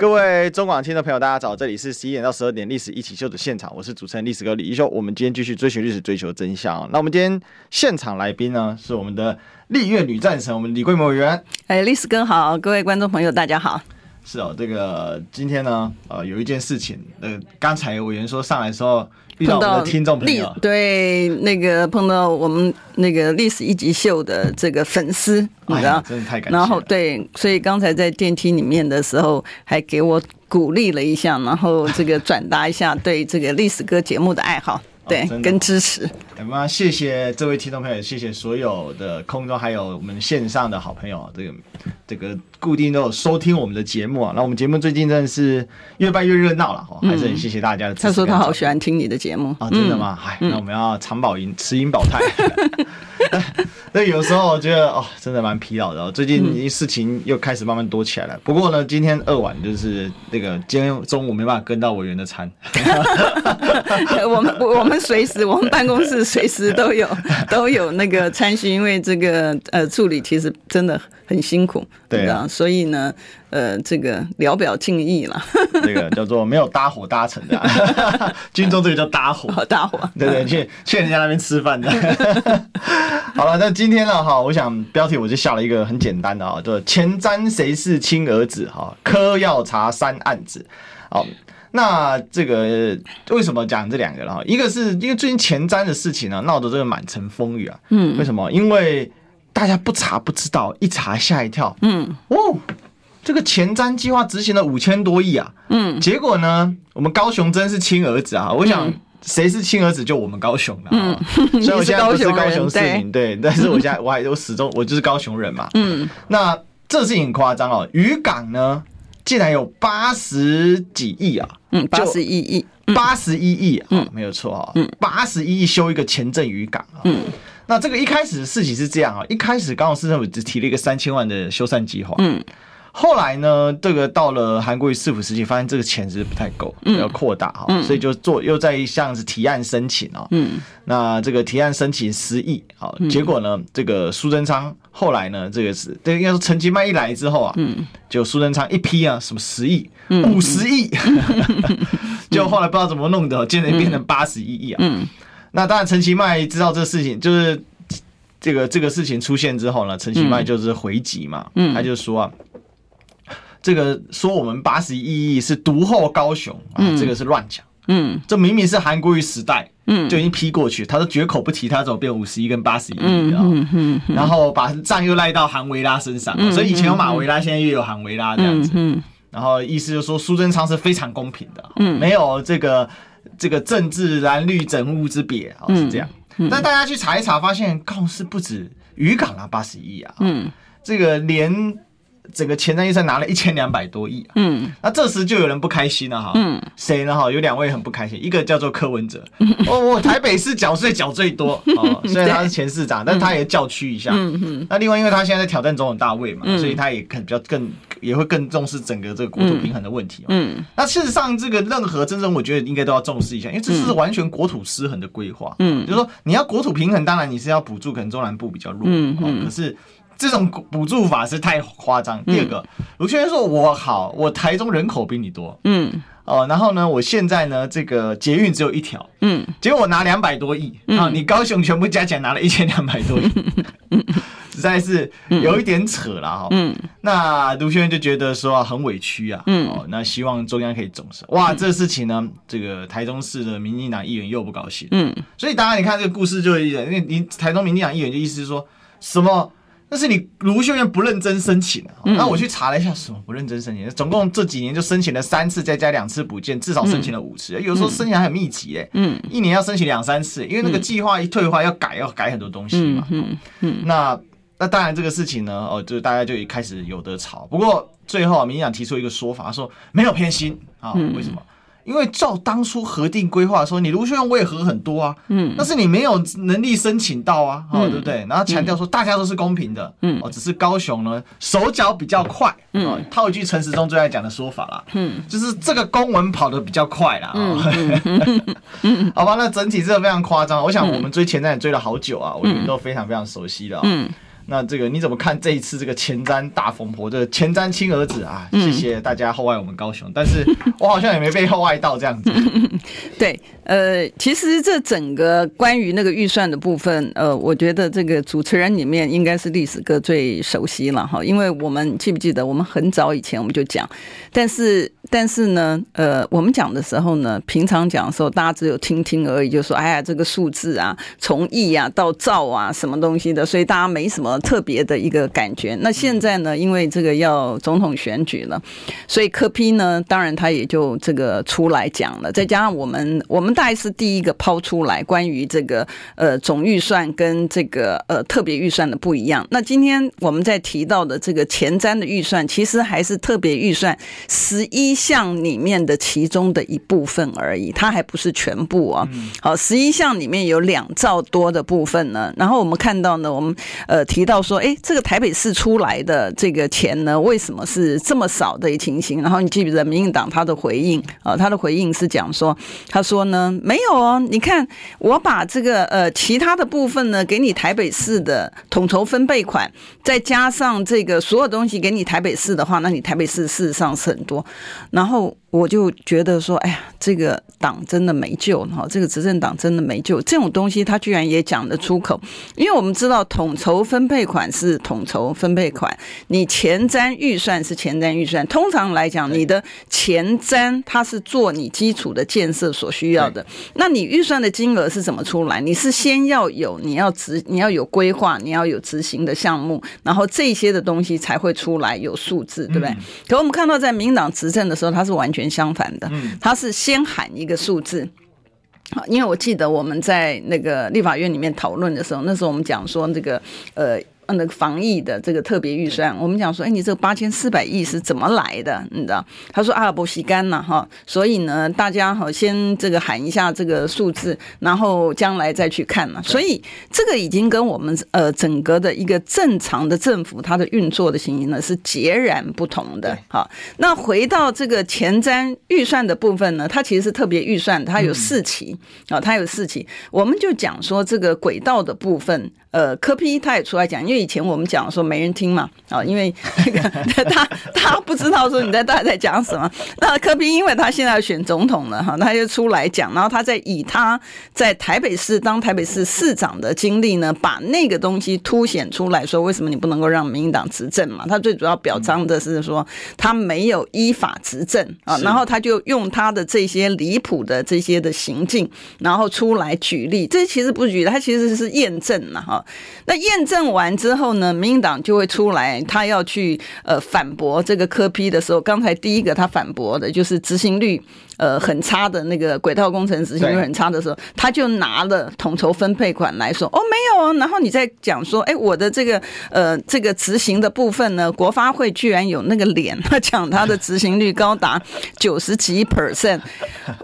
各位中广听的朋友，大家早，这里是十一点到十二点《历史一起秀》的现场，我是主持人历史哥李一修。我们今天继续追寻历史，追求真相。那我们今天现场来宾呢，是我们的历月女战神，我们李桂梅委员。哎，历史哥好，各位观众朋友，大家好。是哦，这个今天呢，呃，有一件事情，呃，刚才委员说上来的时候遇到我们的听众朋友，对，那个碰到我们那个历史一级秀的这个粉丝，你知道，真的太感谢。然后对，所以刚才在电梯里面的时候，还给我鼓励了一下，然后这个转达一下对这个历史歌节目的爱好。对，跟支持。那么谢谢这位听众朋友，谢谢所有的空中还有我们线上的好朋友，这个这个固定都有收听我们的节目啊。那我们节目最近真的是越办越热闹了，哈，还是很谢谢大家的支持。他说他好喜欢听你的节目啊，真的吗？哎，那我们要长保银，持盈保泰。那有时候我觉得哦，真的蛮疲劳的。哦最近事情又开始慢慢多起来了。不过呢，今天二晚就是那个今天中午没办法跟到委员的餐。我们我们随时我们办公室随时都有 都有那个餐叙，因为这个呃处理其实真的很辛苦，对啊，所以呢。呃，这个聊表敬意了，这个叫做没有搭伙搭成的，军中这个叫搭伙，搭伙，对对，去去人家那边吃饭的。好了，那今天呢，哈，我想标题我就下了一个很简单的啊，就前瞻谁是亲儿子哈，科要查三案子。好，那这个为什么讲这两个了哈？一个是因为最近前瞻的事情呢，闹得这个满城风雨啊。嗯，为什么？因为大家不查不知道，一查吓一跳。嗯，哦。这个前瞻计划执行了五千多亿啊，嗯，结果呢，我们高雄真是亲儿子啊！我想谁是亲儿子，就我们高雄了，嗯，所以我现在不是高雄市民，对，但是我现在我还我始终我就是高雄人嘛，嗯，那这事情很夸张哦，渔港呢竟然有八十几亿啊，嗯，八十一亿，八十一亿啊，没有错啊，嗯，八十一亿修一个前镇渔港啊，嗯，那这个一开始的事情是这样啊，一开始刚好市政府只提了一个三千万的修缮计划，嗯。后来呢，这个到了韩国瑜市府时期，发现这个钱是不太够，要扩大哈，嗯、所以就做又在像是提案申请啊。嗯，那这个提案申请十亿，好，结果呢，这个苏贞昌后来呢，这个是这应该说陈其迈一来之后啊，嗯，就苏贞昌一批啊，什么十亿、五十亿，就后来不知道怎么弄的，竟然变成八十一亿啊。嗯，那当然陈其迈知道这个事情，就是这个这个事情出现之后呢，陈其迈就是回击嘛，嗯，他就说啊。这个说我们八十一亿是独后高雄啊，这个是乱讲。嗯，这明明是韩国瑜时代，嗯，就已经批过去，他都绝口不提，他怎么变五十一跟八十一亿？嗯嗯，然后把账又赖到韩维拉身上，所以以前有马维拉，现在又有韩维拉这样子。嗯，然后意思就是说苏贞昌是非常公平的，嗯，没有这个这个政治蓝绿整屋之别啊，是这样。但大家去查一查，发现告示不止渔港啊八十亿啊，嗯，这个连。整个前瞻预算拿了一千两百多亿，嗯，那这时就有人不开心了哈，嗯，谁呢哈？有两位很不开心，一个叫做柯文哲，哦，我台北市缴税缴最多 哦，虽然他是前市长，但是他也叫屈一下，嗯嗯，那另外因为他现在在挑战总统大位嘛，所以他也可能比较更也会更重视整个这个国土平衡的问题，嗯，那事实上这个任何真正我觉得应该都要重视一下，因为这是完全国土失衡的规划，嗯，就是说你要国土平衡，当然你是要补助可能中南部比较弱，嗯嗯，可是。这种补助法是太夸张。第二个，卢秀燕说：“我好，我台中人口比你多，嗯，哦，然后呢，我现在呢，这个捷运只有一条，嗯，结果我拿两百多亿，啊，你高雄全部加起来拿了一千两百多亿，实在是有一点扯了哈。嗯，那卢秀燕就觉得说很委屈啊，嗯，哦，那希望中央可以重视。哇，这事情呢，这个台中市的民进党议员又不高兴，嗯，所以当然你看这个故事就一点，因为你台中民进党议员就意思是说什么？但是你卢秀燕不认真申请，那我去查了一下，什么不认真申请？总共这几年就申请了三次，再加两次补件，至少申请了五次。有时候申请还很密集诶，嗯，一年要申请两三次，因为那个计划一退化要改，要改很多东西嘛。嗯嗯，那那当然这个事情呢，哦，就大家就一开始有的吵。不过最后啊，民进党提出一个说法，说没有偏心啊，为什么？因为照当初核定规划说，你卢秀燕我也核很多啊，嗯，但是你没有能力申请到啊，哦，对不对？然后强调说大家都是公平的，嗯，哦，只是高雄呢手脚比较快，嗯，套一句陈时中最爱讲的说法啦，嗯，就是这个公文跑得比较快啦，嗯，好吧，那整体真的非常夸张，我想我们追前瞻也追了好久啊，我们都非常非常熟悉的，嗯。那这个你怎么看这一次这个前瞻大风波？这个前瞻亲儿子啊，谢谢大家厚爱我们高雄，但是 我好像也没被厚爱到这样子。对，呃，其实这整个关于那个预算的部分，呃，我觉得这个主持人里面应该是历史哥最熟悉了哈，因为我们记不记得我们很早以前我们就讲，但是但是呢，呃，我们讲的时候呢，平常讲的时候大家只有听听而已，就说哎呀这个数字啊，从亿啊到兆啊什么东西的，所以大家没什么。特别的一个感觉。那现在呢，因为这个要总统选举了，所以柯 P 呢，当然他也就这个出来讲了。再加上我们，我们大概是第一个抛出来关于这个呃总预算跟这个呃特别预算的不一样。那今天我们在提到的这个前瞻的预算，其实还是特别预算十一项里面的其中的一部分而已，它还不是全部啊。好，十一项里面有两兆多的部分呢。然后我们看到呢，我们呃提。到说，哎，这个台北市出来的这个钱呢，为什么是这么少的情形？然后你记不记得民进党他的回应啊？他的回应是讲说，他说呢，没有哦，你看我把这个呃其他的部分呢，给你台北市的统筹分配款，再加上这个所有东西给你台北市的话，那你台北市事实上是很多，然后。我就觉得说，哎呀，这个党真的没救哈，这个执政党真的没救。这种东西他居然也讲得出口，因为我们知道统筹分配款是统筹分配款，你前瞻预算是前瞻预算。通常来讲，你的前瞻它是做你基础的建设所需要的，那你预算的金额是怎么出来？你是先要有你要执你要有规划，你要有执行的项目，然后这些的东西才会出来有数字，对不对？可我们看到在民党执政的时候，它是完全。相反的，他是先喊一个数字，因为我记得我们在那个立法院里面讨论的时候，那时候我们讲说这个呃。那个防疫的这个特别预算，我们讲说，哎，你这个八千四百亿是怎么来的？你知道？他说阿尔伯西干呐，哈，所以呢，大家好先这个喊一下这个数字，然后将来再去看嘛。所以这个已经跟我们呃整个的一个正常的政府它的运作的情形呢是截然不同的。好，那回到这个前瞻预算的部分呢，它其实是特别预算，它有四期啊，它有四期，我们就讲说这个轨道的部分。呃，柯批他也出来讲，因为以前我们讲说没人听嘛，啊，因为那个 他他不知道说你在大家在讲什么。那柯批因为他现在要选总统了哈，他就出来讲，然后他在以他在台北市当台北市市长的经历呢，把那个东西凸显出来说，为什么你不能够让民进党执政嘛？他最主要表彰的是说他没有依法执政啊，然后他就用他的这些离谱的这些的行径，然后出来举例，这其实不是举例，他其实是验证了哈。那验证完之后呢，民进党就会出来，他要去呃反驳这个科批的时候，刚才第一个他反驳的就是执行率。呃，很差的那个轨道工程执行率很差的时候，他就拿了统筹分配款来说，哦，没有啊。然后你再讲说，哎，我的这个呃这个执行的部分呢，国发会居然有那个脸，他讲他的执行率高达九十几 percent。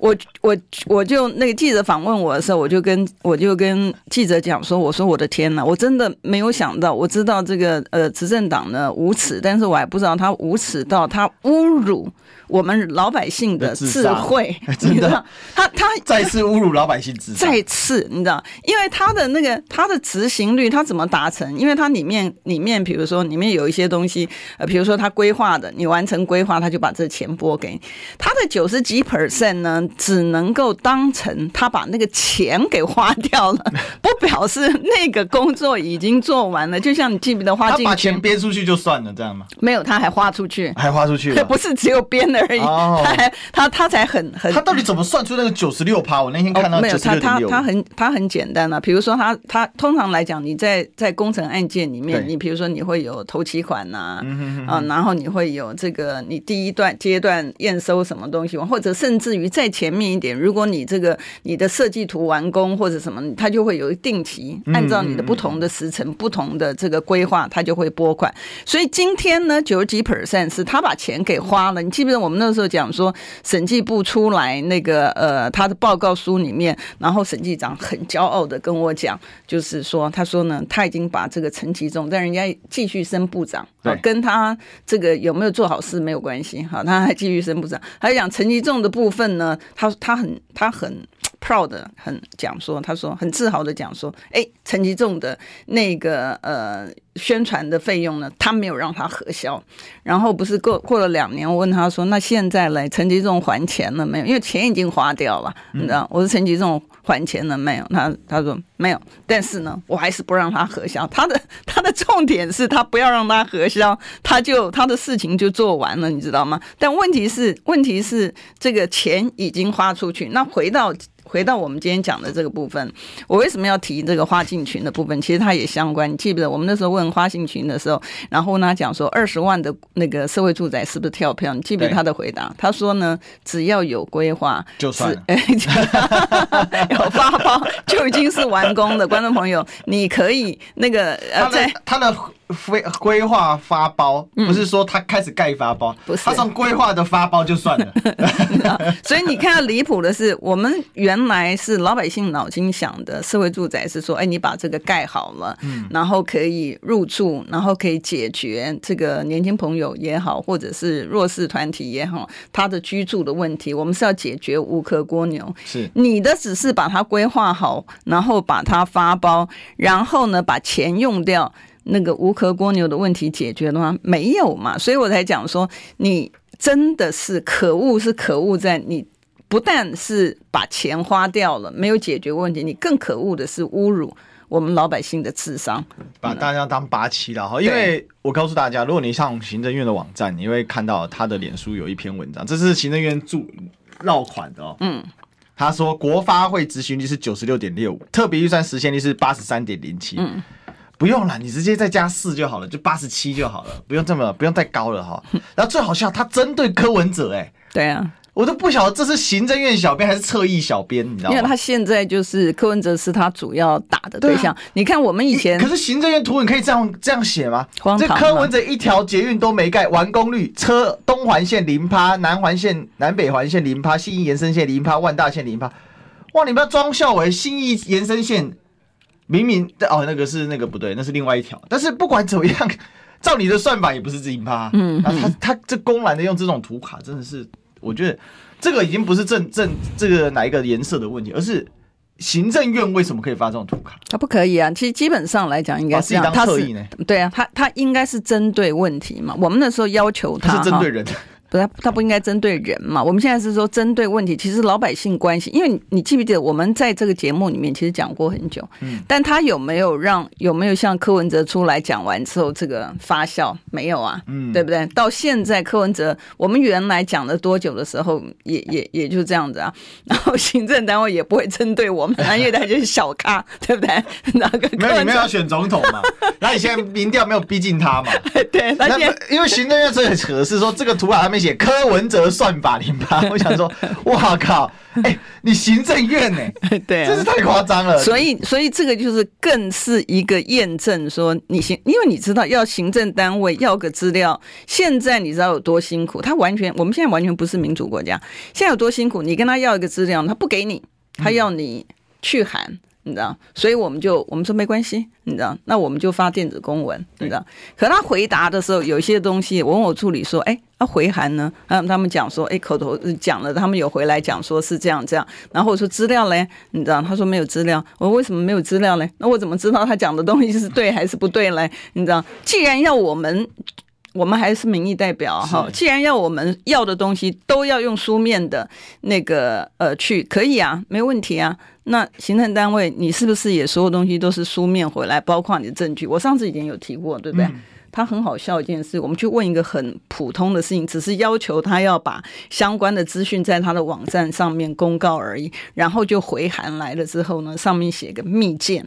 我我我就那个记者访问我的时候，我就跟我就跟记者讲说，我说我的天呐，我真的没有想到，我知道这个呃执政党呢无耻，但是我还不知道他无耻到他侮辱。我们老百姓的智慧，你知道，他他 再次侮辱老百姓智慧，再次你知道，因为他的那个他的执行率，他怎么达成？因为他里面里面，比如说里面有一些东西，呃，比如说他规划的，你完成规划，他就把这钱拨给你。他的九十几 percent 呢，只能够当成他把那个钱给花掉了，不表示那个工作已经做完了。就像你记不得花进去，他把钱编出去就算了，这样吗？没有，他还花出去，还花出去，不是只有编。而已，他还他他才很很，他到底怎么算出那个九十六趴？我那天看到96、哦、没有他他他很他很简单啊，比如说他他通常来讲，你在在工程案件里面，你比如说你会有头期款呐、啊，啊，然后你会有这个你第一段阶段验收什么东西，或者甚至于再前面一点，如果你这个你的设计图完工或者什么，它就会有定期按照你的不同的时辰、不同的这个规划，他就会拨款。所以今天呢，九十几 percent 是他把钱给花了。你记不记得我们那时候讲说，审计部出来那个呃他的报告书里面，然后审计长很骄傲的跟我讲，就是说他说呢，他已经把这个陈吉仲，但人家继续升部长，跟他这个有没有做好事没有关系，好，他还继续升部长。他讲陈吉仲的部分呢，他他很他很。Proud 很讲说，他说很自豪的讲说，哎，陈吉仲的那个呃宣传的费用呢，他没有让他核销。然后不是过过了两年，我问他说，那现在嘞，陈吉仲还钱了没有？因为钱已经花掉了，你知道？我说陈吉仲还钱了没有？他他说没有，但是呢，我还是不让他核销。他的 他的重点是他不要让他核销，他就他的事情就做完了，你知道吗？但问题是问题是这个钱已经花出去，那回到。回到我们今天讲的这个部分，我为什么要提这个花信群的部分？其实它也相关。你记不记得我们那时候问花信群的时候，然后呢讲说二十万的那个社会住宅是不是跳票？你记不记得他的回答？他说呢，只要有规划，就算 有发包就已经是完工的。观众朋友，你可以那个呃，在他的。规规划发包，不是说他开始盖发包，不是他从规划的发包就算了。所以你看到离谱的是，我们原来是老百姓脑筋想的社会住宅是说，哎，你把这个盖好了，然后可以入住，然后可以解决这个年轻朋友也好，或者是弱势团体也好，他的居住的问题，我们是要解决无壳蜗牛。是你的只是把它规划好，然后把它发包，然后呢把钱用掉。那个无壳蜗牛的问题解决了吗？没有嘛，所以我才讲说，你真的是可恶，是可恶在你不但是把钱花掉了，没有解决问题，你更可恶的是侮辱我们老百姓的智商，把大家当八七了哈。因为我告诉大家，如果你上行政院的网站，你会看到他的脸书有一篇文章，这是行政院驻绕款的哦。嗯，他说国发会执行率是九十六点六五，特别预算实现率是八十三点零七。嗯。不用了，你直接再加四就好了，就八十七就好了，不用这么，不用太高了哈。然后最好笑，他针对柯文哲、欸，哎，对啊，我都不晓得这是行政院小编还是侧翼小编，你知道吗？因为他现在就是柯文哲是他主要打的对象。你看我们以前，可是行政院图你可以这样这样写吗？这柯文哲一条捷运都没盖，完工率车东环线零趴，南环线南北环线零趴，新义延伸线零趴，万大线零趴。哇，你不要装校委信义延伸线。明明哦，那个是那个不对，那是另外一条。但是不管怎么样，照你的算法也不是自己趴。嗯，那他他这公然的用这种图卡，真的是，我觉得这个已经不是政政这个哪一个颜色的问题，而是行政院为什么可以发这种图卡？他不可以啊。其实基本上来讲，应该是这样。他是对啊，他他应该是针对问题嘛。我们那时候要求他，他是针对人。不是，他不应该针对人嘛？我们现在是说针对问题，其实老百姓关心，因为你记不记得我们在这个节目里面其实讲过很久，嗯，但他有没有让有没有像柯文哲出来讲完之后这个发酵？没有啊，嗯，对不对？到现在柯文哲，我们原来讲了多久的时候，也也也就这样子啊。然后行政单位也不会针对我们，因为他就是小咖，对不对？那个没有，你们要选总统嘛？那你现在民调没有逼近他嘛？对，那因为行政院最扯的是说这个图卡上面。写柯文哲算法零八，我想说，哇靠！哎、欸，你行政院呢、欸？对、啊，真是太夸张了。所以，所以这个就是更是一个验证，说你行，因为你知道要行政单位要个资料，现在你知道有多辛苦？他完全，我们现在完全不是民主国家，现在有多辛苦？你跟他要一个资料，他不给你，他要你去函。你知道，所以我们就我们说没关系，你知道，那我们就发电子公文，你知道。可他回答的时候，有些东西，我问我助理说，哎，他回函呢？他他们讲说，哎，口头讲了，他们有回来讲说是这样这样。然后我说资料嘞，你知道，他说没有资料。我说为什么没有资料嘞？那我怎么知道他讲的东西是对还是不对嘞？你知道，既然要我们。我们还是民意代表哈，既然要我们要的东西都要用书面的那个呃去，可以啊，没问题啊。那行政单位你是不是也所有东西都是书面回来，包括你的证据？我上次已经有提过，对不对？嗯、他很好笑一件事，我们去问一个很普通的事情，只是要求他要把相关的资讯在他的网站上面公告而已，然后就回函来了之后呢，上面写个密件。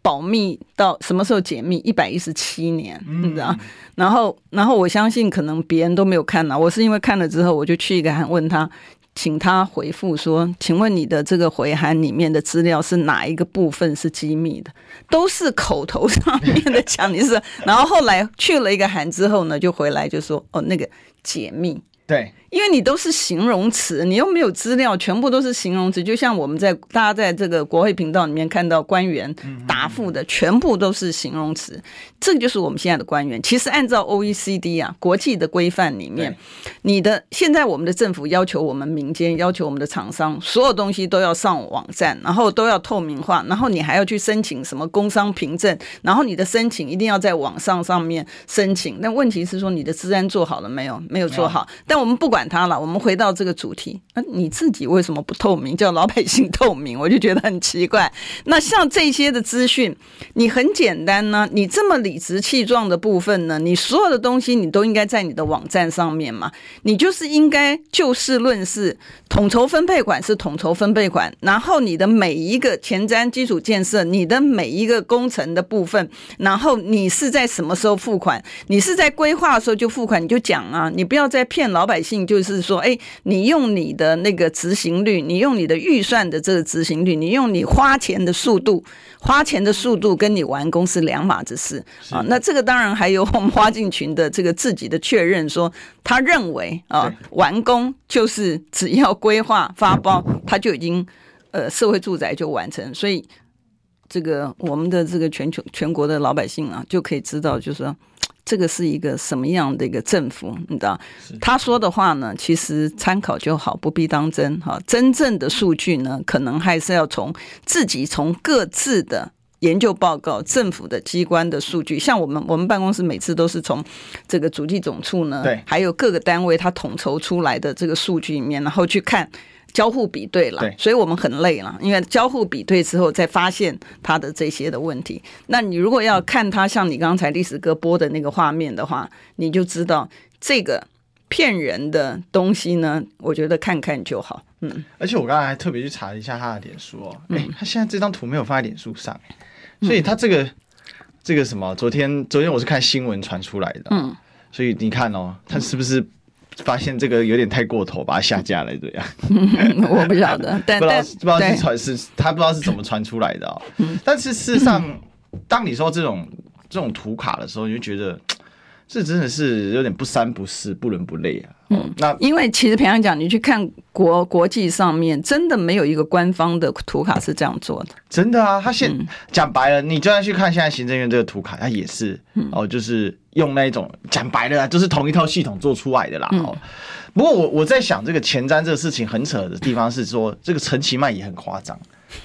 保密到什么时候解密？一百一十七年，你知道？然后，然后我相信可能别人都没有看呢。我是因为看了之后，我就去一个函问他，请他回复说，请问你的这个回函里面的资料是哪一个部分是机密的？都是口头上面的讲，你是，然后后来去了一个函之后呢，就回来就说，哦，那个解密。对。因为你都是形容词，你又没有资料，全部都是形容词。就像我们在大家在这个国会频道里面看到官员答复的，全部都是形容词。这就是我们现在的官员。其实按照 OECD 啊国际的规范里面，你的现在我们的政府要求我们民间要求我们的厂商，所有东西都要上网站，然后都要透明化，然后你还要去申请什么工商凭证，然后你的申请一定要在网上上面申请。那问题是说你的治安做好了没有？没有做好。但我们不管。管他了，我们回到这个主题。那你自己为什么不透明？叫老百姓透明，我就觉得很奇怪。那像这些的资讯，你很简单呢。你这么理直气壮的部分呢，你所有的东西你都应该在你的网站上面嘛。你就是应该就事论事，统筹分配款是统筹分配款，然后你的每一个前瞻基础建设，你的每一个工程的部分，然后你是在什么时候付款？你是在规划的时候就付款，你就讲啊，你不要再骗老百姓。就是说，哎，你用你的那个执行率，你用你的预算的这个执行率，你用你花钱的速度，花钱的速度跟你完工是两码子事啊。那这个当然还有我 们花进群的这个自己的确认，说他认为啊，完工就是只要规划发包，他就已经呃社会住宅就完成，所以这个我们的这个全球全国的老百姓啊，就可以知道，就是说。这个是一个什么样的一个政府？你知道，他说的话呢，其实参考就好，不必当真哈。真正的数据呢，可能还是要从自己从各自的研究报告、政府的机关的数据，像我们我们办公室每次都是从这个主计总处呢，对，还有各个单位他统筹出来的这个数据里面，然后去看。交互比对了，所以我们很累了，因为交互比对之后再发现他的这些的问题。那你如果要看他像你刚才历史哥播的那个画面的话，你就知道这个骗人的东西呢，我觉得看看就好。嗯，而且我刚才还特别去查了一下他的脸书哦，哎、欸，他现在这张图没有放在脸书上，所以他这个这个什么，昨天昨天我是看新闻传出来的，嗯，所以你看哦，他是不是？发现这个有点太过头，把它下架了，这样。我不晓得，但不知道不知道是传是，他不知道是怎么传出来的哦。但是事实上，当你说这种这种图卡的时候，你就觉得这真的是有点不三不四、不伦不类啊。嗯，那因为其实平常讲，你去看国国际上面，真的没有一个官方的图卡是这样做的。真的啊，他现讲、嗯、白了，你就算去看现在行政院这个图卡，它也是哦，就是用那一种讲白了，就是同一套系统做出来的啦。哦、嗯，不过我我在想，这个前瞻这个事情很扯的地方是说，这个陈其迈也很夸张。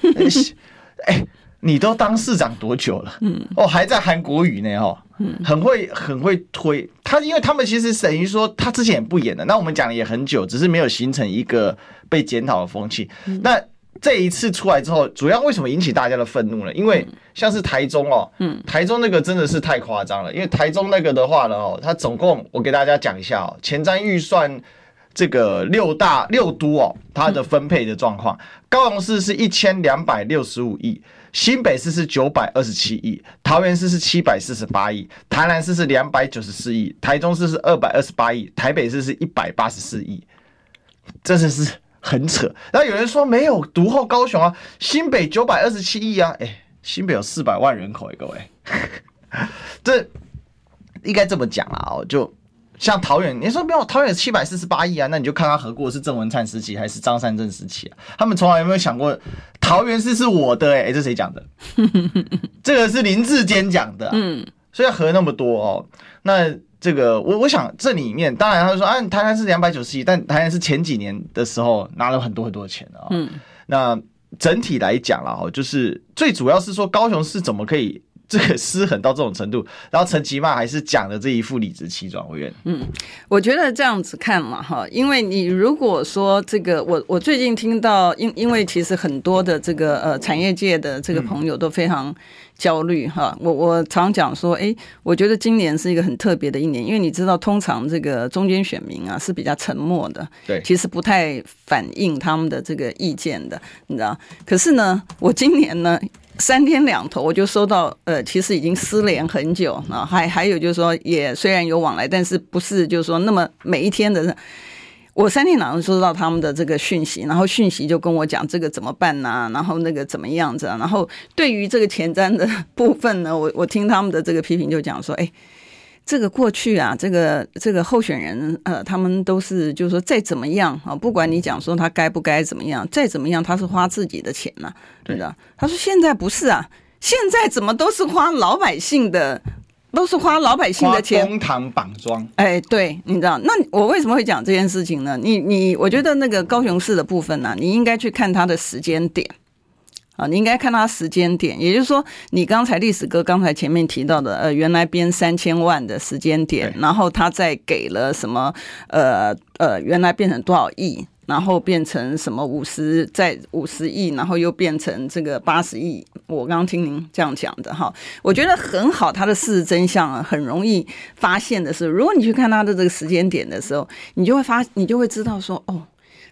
哎、欸，你都当市长多久了？嗯，哦，还在韩国语呢，哦。很会很会推他，因为他们其实等于说他之前也不演的，那我们讲了也很久，只是没有形成一个被检讨的风气。那这一次出来之后，主要为什么引起大家的愤怒呢？因为像是台中哦，台中那个真的是太夸张了。因为台中那个的话呢，哦，它总共我给大家讲一下哦，前瞻预算这个六大六都哦，它的分配的状况，高雄市是一千两百六十五亿。新北市是九百二十七亿，桃园市是七百四十八亿，台南市是两百九十四亿，台中市是二百二十八亿，台北市是一百八十四亿，真的是很扯。然后有人说没有独后高雄啊，新北九百二十七亿啊，哎、新北有四百万人口哎，各位，这应该这么讲啊，就。像桃园，你说没有桃园七百四十八亿啊？那你就看他合过是郑文灿时期还是张善政时期啊？他们从来有没有想过桃园市是我的、欸？哎、欸，这谁讲的？这个是林志坚讲的、啊。嗯，所以要合那么多哦。那这个我我想这里面当然他说啊，台南是两百九十亿，但台南是前几年的时候拿了很多很多的钱啊。嗯，那整体来讲了哦，就是最主要是说高雄市怎么可以。这个 失衡到这种程度，然后陈其迈还是讲了这一副理直气壮，委员。嗯，我觉得这样子看嘛，哈，因为你如果说这个，我我最近听到，因因为其实很多的这个呃产业界的这个朋友都非常焦虑哈。我我常讲说，哎，我觉得今年是一个很特别的一年，因为你知道，通常这个中间选民啊是比较沉默的，对，其实不太反映他们的这个意见的，你知道。可是呢，我今年呢。三天两头我就收到，呃，其实已经失联很久啊，还还有就是说，也虽然有往来，但是不是就是说那么每一天的。我三天两头收到他们的这个讯息，然后讯息就跟我讲这个怎么办呢、然后那个怎么样子、啊？然后对于这个前瞻的部分呢，我我听他们的这个批评就讲说，哎，这个过去啊，这个这个候选人呃，他们都是就是说再怎么样啊，不管你讲说他该不该怎么样，再怎么样他是花自己的钱呐、啊，对的。他说现在不是啊，现在怎么都是花老百姓的。都是花老百姓的钱，公堂绑桩。哎，对，你知道，那我为什么会讲这件事情呢？你你，我觉得那个高雄市的部分呢、啊，你应该去看它的时间点啊，你应该看它时间点，也就是说，你刚才历史哥刚才前面提到的，呃，原来编三千万的时间点，然后他再给了什么，呃呃，原来变成多少亿？然后变成什么五十再五十亿，然后又变成这个八十亿。我刚刚听您这样讲的哈，我觉得很好。它的事实真相啊，很容易发现的是，如果你去看它的这个时间点的时候，你就会发，你就会知道说，哦，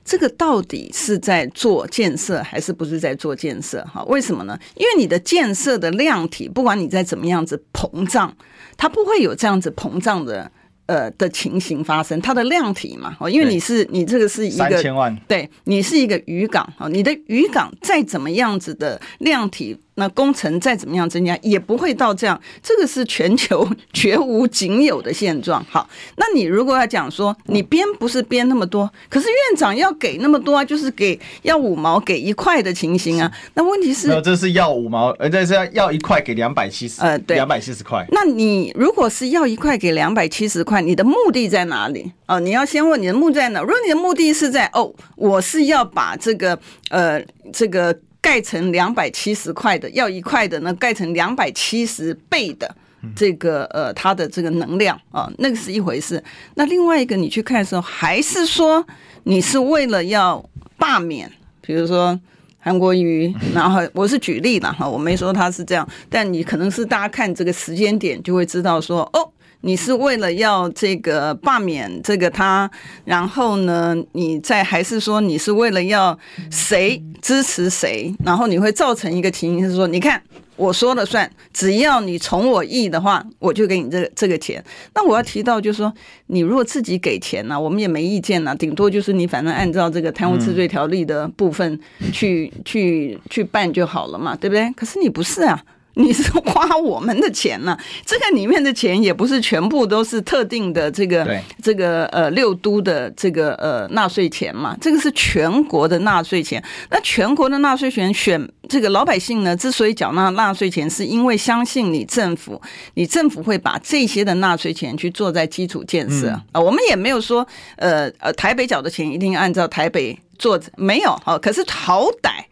这个到底是在做建设还是不是在做建设？哈，为什么呢？因为你的建设的量体，不管你在怎么样子膨胀，它不会有这样子膨胀的。呃的情形发生，它的量体嘛，哦，因为你是你这个是一个三千万，对，你是一个渔港啊，你的渔港再怎么样子的量体。那工程再怎么样增加，也不会到这样。这个是全球 绝无仅有的现状。好，那你如果要讲说，你编不是编那么多，可是院长要给那么多啊，就是给要五毛给一块的情形啊。那问题是，这是要五毛，呃，这是要要一块给两百七十，呃，对，两百七十块。那你如果是要一块给两百七十块，你的目的在哪里？哦，你要先问你的目的在哪。如果你的目的是在哦，我是要把这个呃这个。盖成两百七十块的，要一块的呢，盖成两百七十倍的这个呃，它的这个能量啊，那个是一回事。那另外一个，你去看的时候，还是说你是为了要罢免，比如说韩国瑜，然后我是举例了哈，我没说他是这样，但你可能是大家看这个时间点就会知道说哦。你是为了要这个罢免这个他，然后呢，你再还是说你是为了要谁支持谁，然后你会造成一个情形是说，你看我说了算，只要你从我意的话，我就给你这这个钱。那我要提到就是说，你如果自己给钱呢，我们也没意见呢，顶多就是你反正按照这个贪污治罪条例的部分去去去办就好了嘛，对不对？可是你不是啊。你是花我们的钱呢、啊？这个里面的钱也不是全部都是特定的这个这个呃六都的这个呃纳税钱嘛？这个是全国的纳税钱。那全国的纳税钱选这个老百姓呢，之所以缴纳纳税钱，是因为相信你政府，你政府会把这些的纳税钱去做在基础建设啊。我们也没有说呃呃台北缴的钱一定按照台北做，没有哦，可是好歹。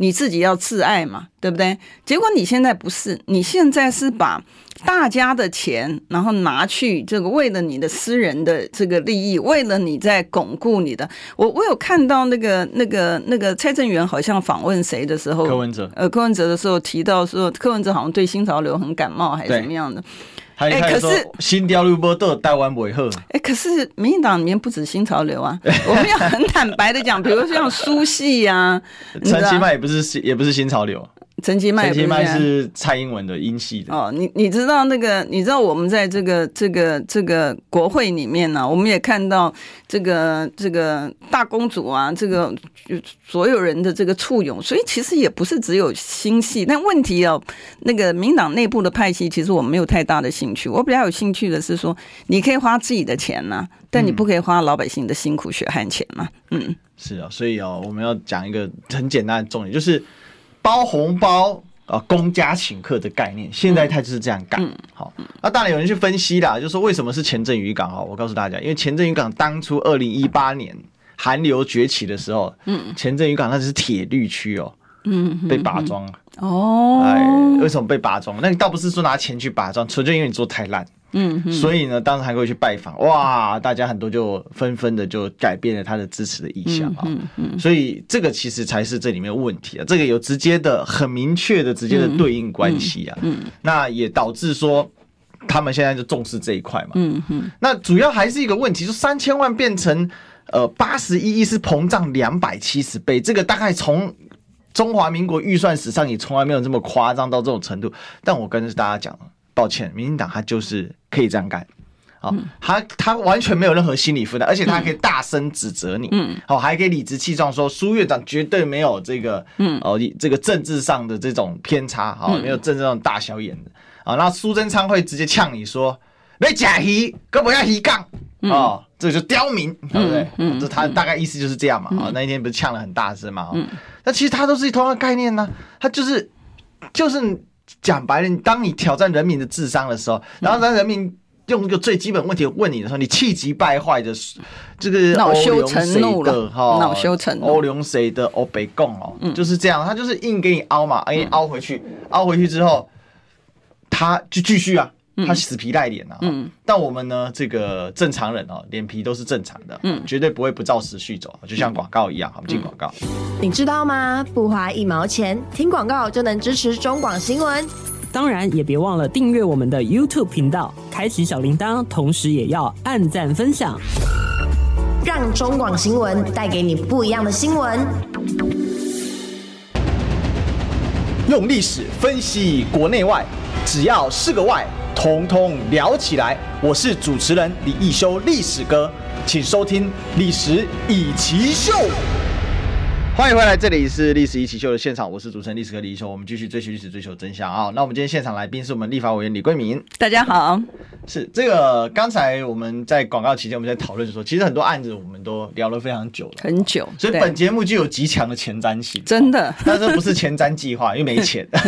你自己要自爱嘛，对不对？结果你现在不是，你现在是把大家的钱，然后拿去这个为了你的私人的这个利益，为了你在巩固你的。我我有看到那个那个那个蔡正元好像访问谁的时候，柯文哲，呃，柯文哲的时候提到说，柯文哲好像对新潮流很感冒，还是怎么样的。哎，可是新潮流不都台湾不会好？哎，可是民进党里面不止新潮流啊，我们要很坦白的讲，比如说像苏系呀，陈其迈也不是也不是新潮流。陈其迈，陈其迈是蔡英文的英系的哦。你你知道那个？你知道我们在这个这个这个国会里面呢、啊，我们也看到这个这个大公主啊，这个所有人的这个簇拥，所以其实也不是只有新系。但问题哦，那个民党内部的派系，其实我没有太大的兴趣。我比较有兴趣的是说，你可以花自己的钱呐、啊，但你不可以花老百姓的辛苦血汗钱嘛。嗯，是啊，所以哦，我们要讲一个很简单的重点，就是。包红包啊，公家请客的概念，现在他就是这样干。好，那当然有人去分析啦，就说为什么是前镇渔港啊？我告诉大家，因为前镇渔港当初二零一八年韩流崛起的时候，嗯，前镇渔港那是铁绿区哦，嗯，被拔桩哦，哎，为什么被拔桩？那你倒不是说拿钱去拔桩，纯粹因为你做太烂。嗯，所以呢，当时还会去拜访，哇，大家很多就纷纷的就改变了他的支持的意向啊。嗯嗯，所以这个其实才是这里面的问题啊，这个有直接的、很明确的、直接的对应关系啊。嗯，那也导致说他们现在就重视这一块嘛。嗯嗯，那主要还是一个问题，就三千万变成呃八十一亿是膨胀两百七十倍，这个大概从中华民国预算史上也从来没有这么夸张到这种程度。但我跟大家讲。抱歉，民进党他就是可以这样干。啊，他他完全没有任何心理负担，而且他还可以大声指责你，嗯，好，还可以理直气壮说苏院长绝对没有这个，嗯，哦，这个政治上的这种偏差，好，没有政治上大小眼的，啊，那苏贞昌会直接呛你说，没假戏，根本要戏杠，哦，这就刁民，对不对？嗯，这他大概意思就是这样嘛，啊，那一天不是呛了很大声嘛，嗯，那其实他都是同样的概念呢，他就是就是讲白了，你当你挑战人民的智商的时候，然后让人民。用一个最基本问题问你的时候，你气急败坏的，这个恼羞成怒了哈，恼羞成怒，欧龙谁的欧北共哦，就是这样，他就是硬给你凹嘛，给你凹回去，凹回去之后，他就继续啊，他死皮赖脸啊，嗯，但我们呢，这个正常人哦，脸皮都是正常的，嗯，绝对不会不照时序走，就像广告一样，好，进广告。你知道吗？不花一毛钱，听广告就能支持中广新闻。当然，也别忘了订阅我们的 YouTube 频道，开启小铃铛，同时也要按赞分享，让中广新闻带给你不一样的新闻。用历史分析国内外，只要是个“外”，统统聊起来。我是主持人李易修，历史哥，请收听《历史以奇秀》。欢迎回来，这里是历史一奇秀的现场，我是主持人历史哥李一修，我们继续追寻历史，追求真相啊！那我们今天现场来宾是我们立法委员李桂明，大家好。是这个，刚才我们在广告期间我们在讨论说，其实很多案子我们都聊了非常久了，很久，所以本节目就有极强的前瞻性，真的。但是不是前瞻计划，因为没钱。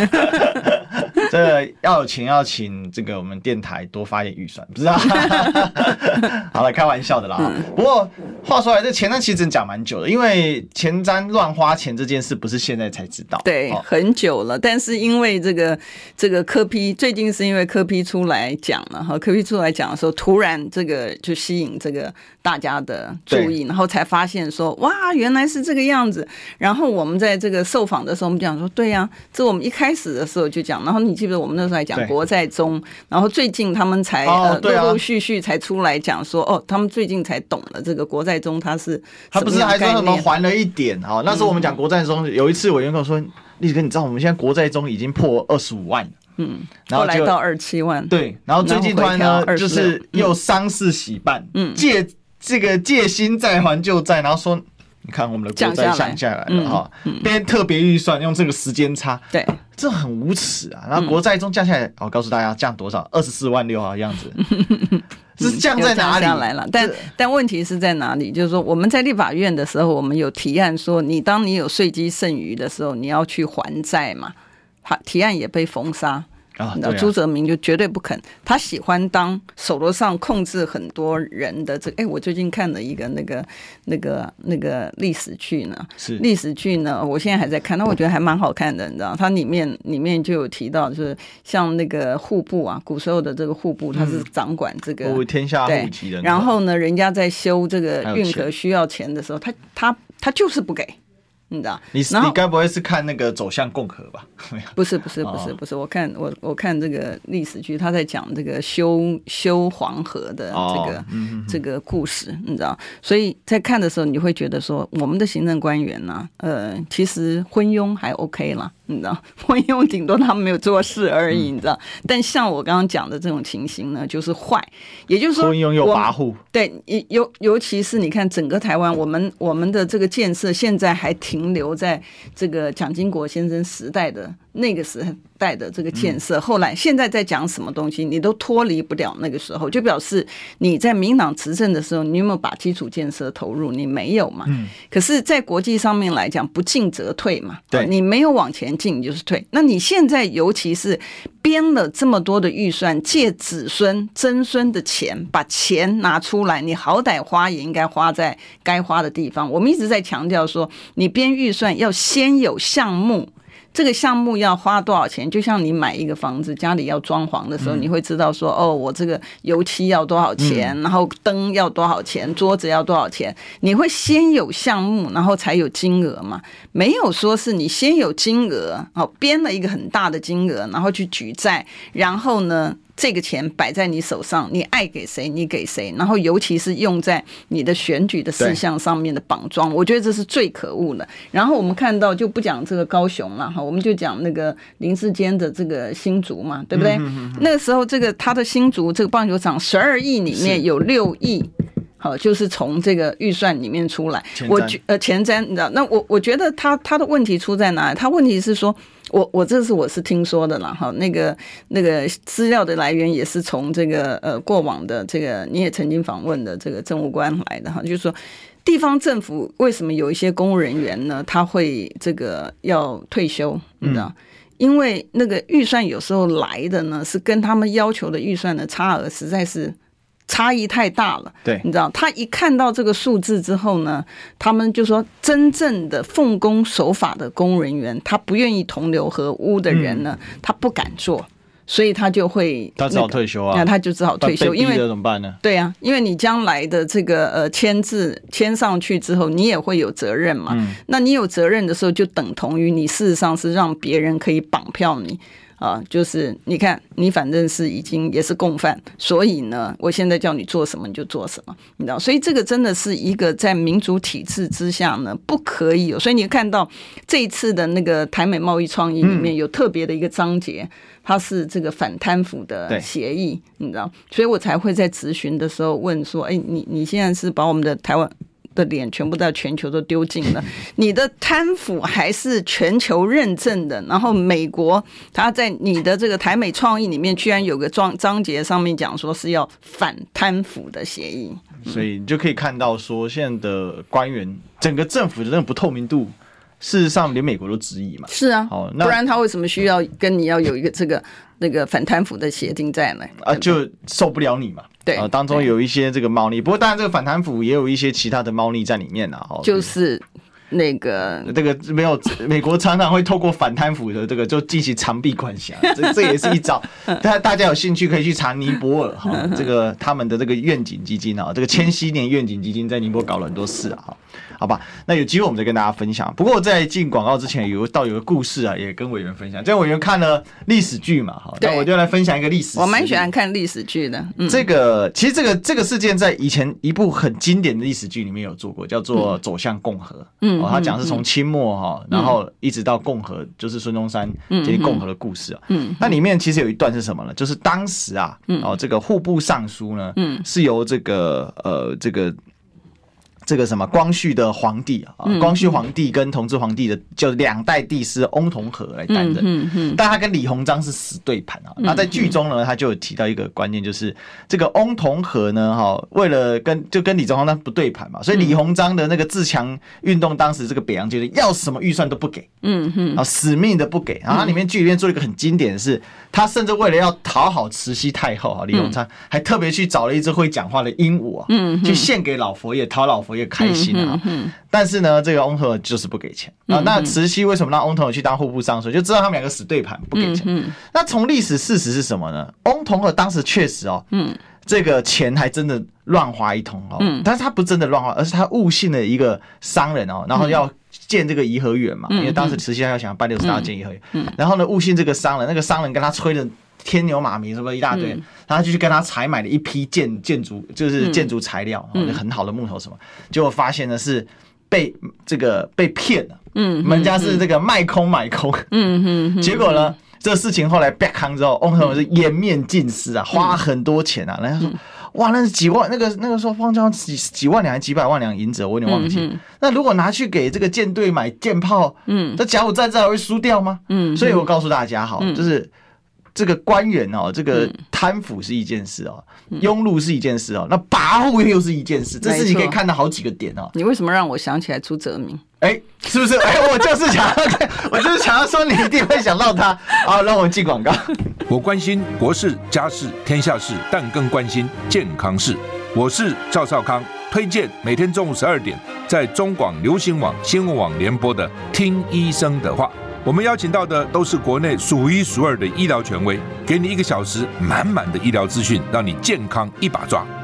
这要有钱，要请这个我们电台多发点预算，不知道？好了，开玩笑的啦。嗯、不过话说来，这前瞻其实真讲蛮久的，因为前瞻乱花钱这件事不是现在才知道，对，哦、很久了。但是因为这个这个科批最近是因为科批出来讲了哈，科批出来讲的时候，突然这个就吸引这个大家的注意，然后才发现说哇，原来是这个样子。然后我们在这个受访的时候，我们讲说对呀、啊，这我们一开始的时候就讲，然后你。记得我们那时候还讲国在中，然后最近他们才、哦、呃陆陆续续才出来讲说，哦，他们最近才懂了这个国在中他是他不是还说什么还了一点啊？那时候我们讲国在中，有一次我员跟我说，历史哥，你知道我们现在国在中已经破二十五万，嗯，然后，后来到二十七万，对，然后最近突然呢就是又丧事喜办，嗯，借这个借新债还旧债，然后说。你看我们的国债降下来了哈，编特别预算用这个时间差，对，这很无耻啊！然后国债中降下来，我告诉大家降多少，二十四万六啊样子，是降在哪里来了？但但问题是在哪里？就是说我们在立法院的时候，我们有提案说，你当你有税基剩余的时候，你要去还债嘛？好，提案也被封杀。啊，那朱泽民就绝对不肯，他喜欢当手头上控制很多人的这个。哎，我最近看了一个那个那个那个历史剧呢，是历史剧呢，我现在还在看，那我觉得还蛮好看的，你知道，它里面里面就有提到，就是像那个户部啊，古时候的这个户部，他是掌管这个、嗯、天下户籍的。然后呢，人家在修这个运河需要钱的时候，他他他就是不给。你知道？你你该不会是看那个走向共和吧？不是不是不是不是，我看我我看这个历史剧，他在讲这个修修黄河的这个、哦嗯、这个故事，你知道？所以在看的时候，你会觉得说，我们的行政官员呢，呃，其实昏庸还 OK 啦。你知道，昏庸顶多他们没有做事而已，你知道。但像我刚刚讲的这种情形呢，就是坏，也就是说，昏庸又跋扈。对，尤尤其是你看整个台湾，我们我们的这个建设现在还停留在这个蒋经国先生时代的。那个时代的这个建设，后来现在在讲什么东西，你都脱离不了那个时候，就表示你在民党执政的时候，你有没有把基础建设投入？你没有嘛？嗯。可是，在国际上面来讲，不进则退嘛。对。你没有往前进，你就是退。那你现在尤其是编了这么多的预算，借子孙曾孙的钱，把钱拿出来，你好歹花也应该花在该花的地方。我们一直在强调说，你编预算要先有项目。这个项目要花多少钱？就像你买一个房子，家里要装潢的时候，你会知道说，哦，我这个油漆要多少钱，然后灯要多少钱，桌子要多少钱。你会先有项目，然后才有金额嘛？没有说是你先有金额，哦，编了一个很大的金额，然后去举债，然后呢，这个钱摆在你手上，你爱给谁你给谁，然后尤其是用在你的选举的事项上面的绑桩，我觉得这是最可恶的。然后我们看到就不讲这个高雄了哈，我们就讲那个林志坚的这个新竹嘛，对不对？那个时候这个他的新竹这个棒球场十二亿里面有六亿。好，就是从这个预算里面出来，我觉呃前瞻，你知道，那我我觉得他他的问题出在哪里？他问题是说，我我这是我是听说的了哈，那个那个资料的来源也是从这个呃过往的这个你也曾经访问的这个政务官来的哈，就是说地方政府为什么有一些公务人员呢？他会这个要退休，你知道？嗯、因为那个预算有时候来的呢是跟他们要求的预算的差额实在是。差异太大了，对，你知道，他一看到这个数字之后呢，他们就说，真正的奉公守法的公务人员，他不愿意同流合污的人呢，嗯、他不敢做，所以他就会、那个，他只好退休啊，那他就只好退休，因为怎么办呢？对啊，因为你将来的这个呃签字签上去之后，你也会有责任嘛，嗯、那你有责任的时候，就等同于你事实上是让别人可以绑票你。啊，就是你看，你反正是已经也是共犯，所以呢，我现在叫你做什么你就做什么，你知道，所以这个真的是一个在民主体制之下呢，不可以有。所以你看到这一次的那个台美贸易创意里面有特别的一个章节，它是这个反贪腐的协议，你知道，所以我才会在咨询的时候问说，哎，你你现在是把我们的台湾。的脸全部在全球都丢尽了，你的贪腐还是全球认证的。然后美国他在你的这个台美创意里面，居然有个章章节上面讲说是要反贪腐的协议，所以你就可以看到说现在的官员整个政府的那种不透明度，事实上连美国都质疑嘛。是啊，好，那不然他为什么需要跟你要有一个这个那个反贪腐的协定在呢？啊，就受不了你嘛。对，呃，当中有一些这个猫腻，不过当然这个反贪腐也有一些其他的猫腻在里面呐，哈，就是那个这个没有 美国常常会透过反贪腐的这个就进行长臂管辖，这这也是一招。大大家有兴趣可以去查尼泊尔哈，这个他们的这个愿景基金啊，这个千禧年愿景基金在尼泊尔搞了很多事啊，哈。好吧，那有机会我们再跟大家分享。不过在进广告之前，有倒有个故事啊，也跟委员分享。这委员看了历史剧嘛，哈，那我就来分享一个历史。我蛮喜欢看历史剧的。嗯、这个其实这个这个事件在以前一部很经典的历史剧里面有做过，叫做《走向共和》。嗯，他讲是从清末哈，然后一直到共和，就是孙中山建立共和的故事啊。嗯，那里面其实有一段是什么呢？就是当时啊，哦，这个户部尚书呢，嗯，是由这个呃这个。这个什么光绪的皇帝啊，光绪皇帝跟同治皇帝的就两代帝师翁同龢来担任，但他跟李鸿章是死对盘啊。那在剧中呢，他就有提到一个观念，就是这个翁同龢呢，哈，为了跟就跟李鸿章不对盘嘛，所以李鸿章的那个自强运动，当时这个北洋军队要什么预算都不给，嗯嗯，啊，死命的不给。然后它里面剧里面做了一个很经典的是，他甚至为了要讨好慈禧太后啊，李鸿章还特别去找了一只会讲话的鹦鹉啊，嗯，去献给老佛爷，讨老佛爷开心啊。但是呢，这个翁同龢就是不给钱啊。那慈禧为什么让翁同龢去当户部尚书？就知道他们两个死对盘，不给钱。那从历史事实是什么呢？翁同龢当时确实哦，嗯，这个钱还真的乱花一通哦。但是他不真的乱花，而是他误信了一个商人哦，然后要建这个颐和园嘛，因为当时慈禧太后想要办六十大建颐和园，然后呢误信这个商人，那个商人跟他吹的。天牛马鸣什么一大堆，然后就去跟他采买了一批建建筑，就是建筑材料，就很好的木头什么，结果发现呢是被这个被骗了，嗯，人家是这个卖空买空，嗯嗯，结果呢这事情后来曝光之后，翁同龢是颜面尽失啊，花很多钱啊，人家说哇那是几万那个那个时候方家几几万两还几百万两银子，我有点忘记，那如果拿去给这个舰队买舰炮，嗯，这甲午战争还会输掉吗？嗯，所以我告诉大家哈，就是。这个官员哦，这个贪腐是一件事哦，庸碌是一件事哦，那跋扈又是一件事，这事情可以看到好几个点哦。你为什么让我想起来朱泽民？哎，是不是？哎，我就是想要，我就是想要说，你一定会想到他。好，让我们进广告。我关心国事、家事、天下事，但更关心健康事。我是赵少康，推荐每天中午十二点在中广流行网、新闻网联播的《听医生的话》。我们邀请到的都是国内数一数二的医疗权威，给你一个小时满满的医疗资讯，让你健康一把抓。